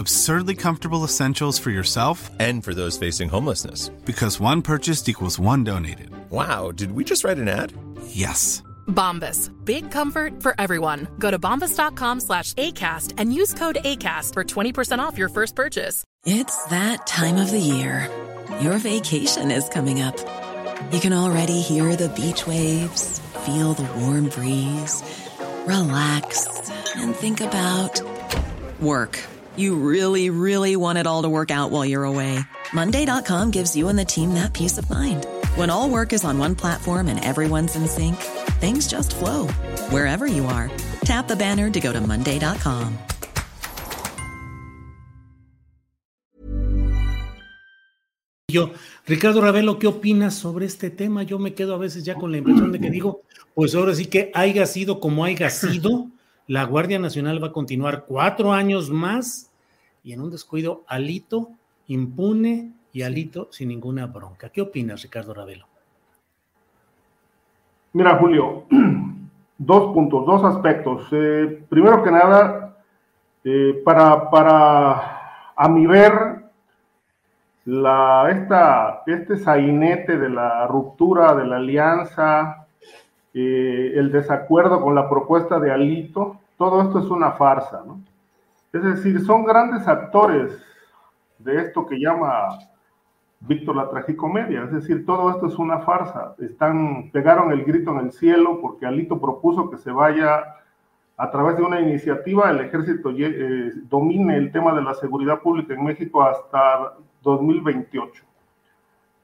Absurdly comfortable essentials for yourself And for those facing homelessness. because one purchased equals one donated. Wow, did we just write an ad? Yes. Bombas. Big comfort for everyone. Go to bombas.com slash ACAST and use code ACAST for 20% off your first purchase. It's that time of the year. Your vacation is coming up. You can already hear the beach waves, feel the warm breeze, relax, and think about work. You really, really want it all to work out while you're away. Monday.com gives you and the team that peace of mind. When all work is on one platform and everyone's in sync, things just flow wherever you are. Tap the banner to go to Monday.com. Yo, Ricardo Ravelo, ¿qué opinas sobre este tema? Yo me quedo a veces ya con la impresión de que digo, pues ahora sí que haya sido como haya sido, la Guardia Nacional va a continuar cuatro años más y en un descuido alito, impune y alito sin ninguna bronca. ¿Qué opinas, Ricardo Ravelo? Mira, Julio, dos puntos, dos aspectos. Eh, primero que nada, eh, para, para, a mi ver, la, esta, este sainete de la ruptura de la alianza, eh, el desacuerdo con la propuesta de Alito, todo esto es una farsa, ¿no? Es decir, son grandes actores de esto que llama Víctor la tragicomedia, es decir, todo esto es una farsa. Están, pegaron el grito en el cielo porque Alito propuso que se vaya a través de una iniciativa, el ejército eh, domine el tema de la seguridad pública en México hasta 2028.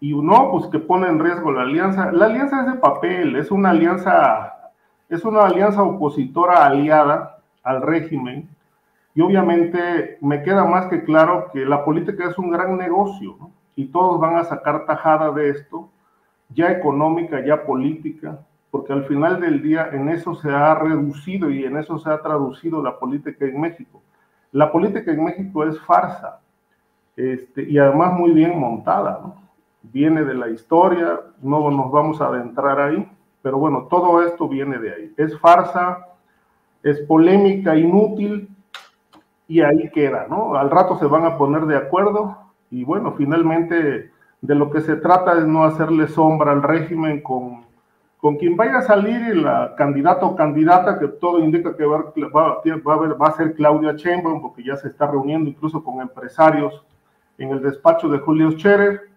Y no, pues que pone en riesgo la alianza. La alianza es de papel, es una alianza, es una alianza opositora aliada al régimen. Y obviamente me queda más que claro que la política es un gran negocio, y todos van a sacar tajada de esto, ya económica, ya política, porque al final del día en eso se ha reducido y en eso se ha traducido la política en México. La política en México es farsa este, y además muy bien montada. Viene de la historia, no nos vamos a adentrar ahí, pero bueno, todo esto viene de ahí. Es farsa, es polémica, inútil y ahí queda, ¿no? Al rato se van a poner de acuerdo y bueno, finalmente de lo que se trata es no hacerle sombra al régimen con, con quien vaya a salir el candidato o candidata, que todo indica que va, a, ver, ser Claudia Sheinbaum, porque ya se está reuniendo incluso con empresarios en el despacho de Julio Scherer,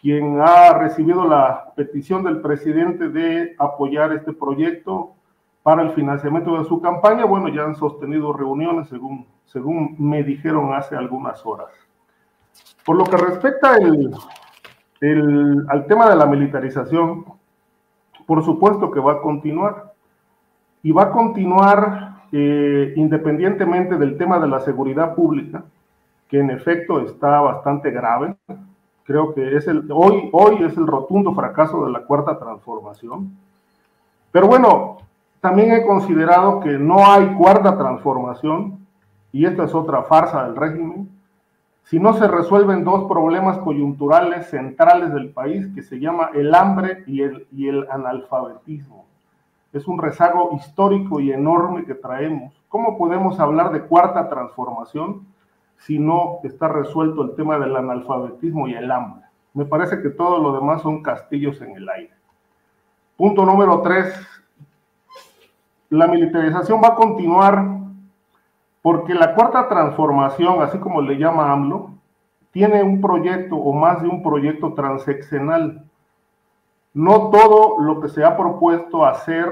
quien ha recibido la petición del presidente de apoyar este proyecto para el financiamiento de su campaña. Bueno, ya han sostenido reuniones, según, según me dijeron hace algunas horas. Por lo que respecta el, el, al tema de la militarización, por supuesto que va a continuar. Y va a continuar eh, independientemente del tema de la seguridad pública, que en efecto está bastante grave. Creo que es el, hoy, hoy es el rotundo fracaso de la cuarta transformación. Pero bueno, también he considerado que no hay cuarta transformación, y esta es otra farsa del régimen, si no se resuelven dos problemas coyunturales centrales del país que se llama el hambre y el, y el analfabetismo. Es un rezago histórico y enorme que traemos. ¿Cómo podemos hablar de cuarta transformación si no está resuelto el tema del analfabetismo y el hambre? Me parece que todo lo demás son castillos en el aire. Punto número tres. La militarización va a continuar porque la cuarta transformación, así como le llama AMLO, tiene un proyecto o más de un proyecto transeccional. No todo lo que se ha propuesto hacer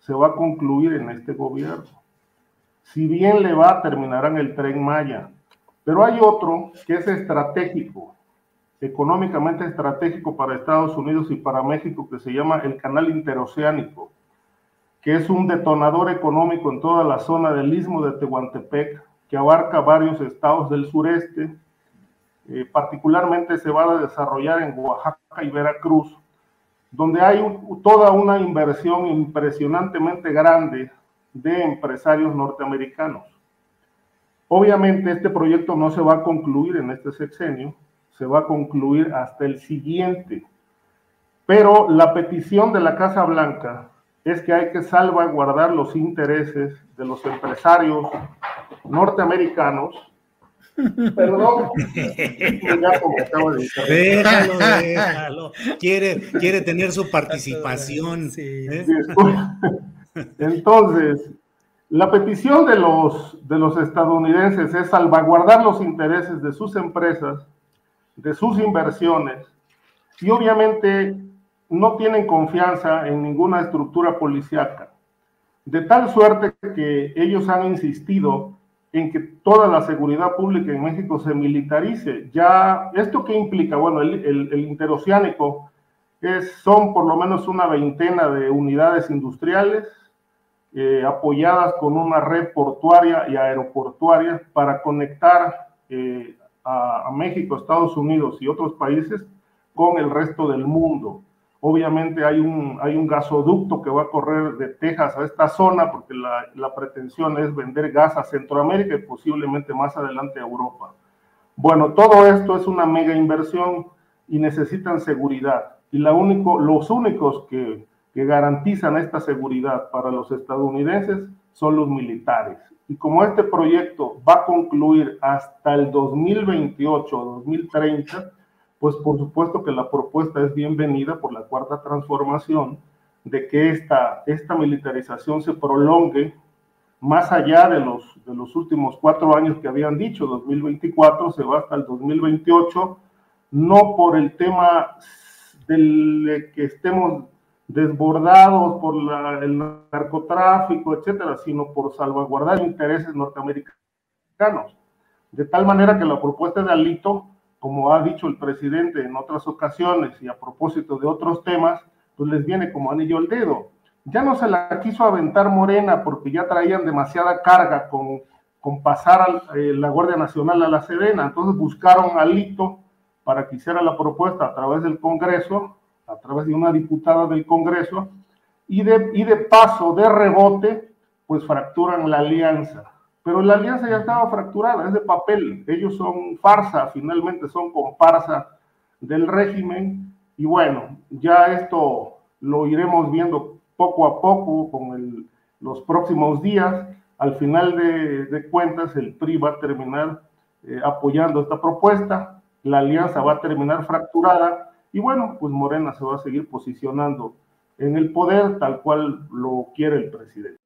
se va a concluir en este gobierno. Si bien le va, terminará en el tren Maya. Pero hay otro que es estratégico, económicamente estratégico para Estados Unidos y para México, que se llama el Canal Interoceánico que es un detonador económico en toda la zona del istmo de Tehuantepec, que abarca varios estados del sureste, eh, particularmente se va a desarrollar en Oaxaca y Veracruz, donde hay toda una inversión impresionantemente grande de empresarios norteamericanos. Obviamente este proyecto no se va a concluir en este sexenio, se va a concluir hasta el siguiente. Pero la petición de la Casa Blanca es que hay que salvaguardar los intereses de los empresarios norteamericanos. Perdón, déjalo, déjalo. Quiere, quiere tener su participación. ¿eh? Entonces, la petición de los, de los estadounidenses es salvaguardar los intereses de sus empresas, de sus inversiones, y obviamente no tienen confianza en ninguna estructura policíaca, de tal suerte que ellos han insistido en que toda la seguridad pública en México se militarice. Ya, ¿esto qué implica? Bueno, el, el, interoceánico es, son por lo menos una veintena de unidades industriales eh, apoyadas con una red portuaria y aeroportuaria para conectar eh, a, a México, Estados Unidos y otros países con el resto del mundo. Obviamente hay un, hay un gasoducto que va a correr de Texas a esta zona porque la, la, pretensión es vender gas a Centroamérica y posiblemente más adelante a Europa. Bueno, todo esto es una mega inversión y necesitan seguridad. Y la único, los únicos que, que garantizan esta seguridad para los estadounidenses son los militares. Y como este proyecto va a concluir hasta el 2028 o 2030, pues por supuesto que la propuesta es bienvenida por la cuarta transformación de que esta, esta militarización se prolongue más allá de los, de los últimos cuatro años que habían dicho, 2024 se va hasta el 2028, no por el tema del que estemos desbordados por la, el narcotráfico, etcétera, sino por salvaguardar intereses norteamericanos. De tal manera que la propuesta de Alito como ha dicho el presidente en otras ocasiones y a propósito de otros temas, pues les viene como anillo al dedo. Ya no se la quiso aventar Morena porque ya traían demasiada carga con, con pasar a eh, la Guardia Nacional a la Serena, entonces buscaron alito para que hiciera la propuesta a través del Congreso, a través de una diputada del Congreso, y de, y de paso, de rebote, pues fracturan la alianza pero la alianza ya estaba fracturada, es de papel, ellos son farsa, finalmente son comparsa del régimen, y bueno, ya esto lo iremos viendo poco a poco con el, los próximos días, al final de, cuentas el PRI va a terminar eh, apoyando esta propuesta, la alianza va a terminar fracturada, y bueno, pues Morena se va a seguir posicionando en el poder tal cual lo quiere el presidente.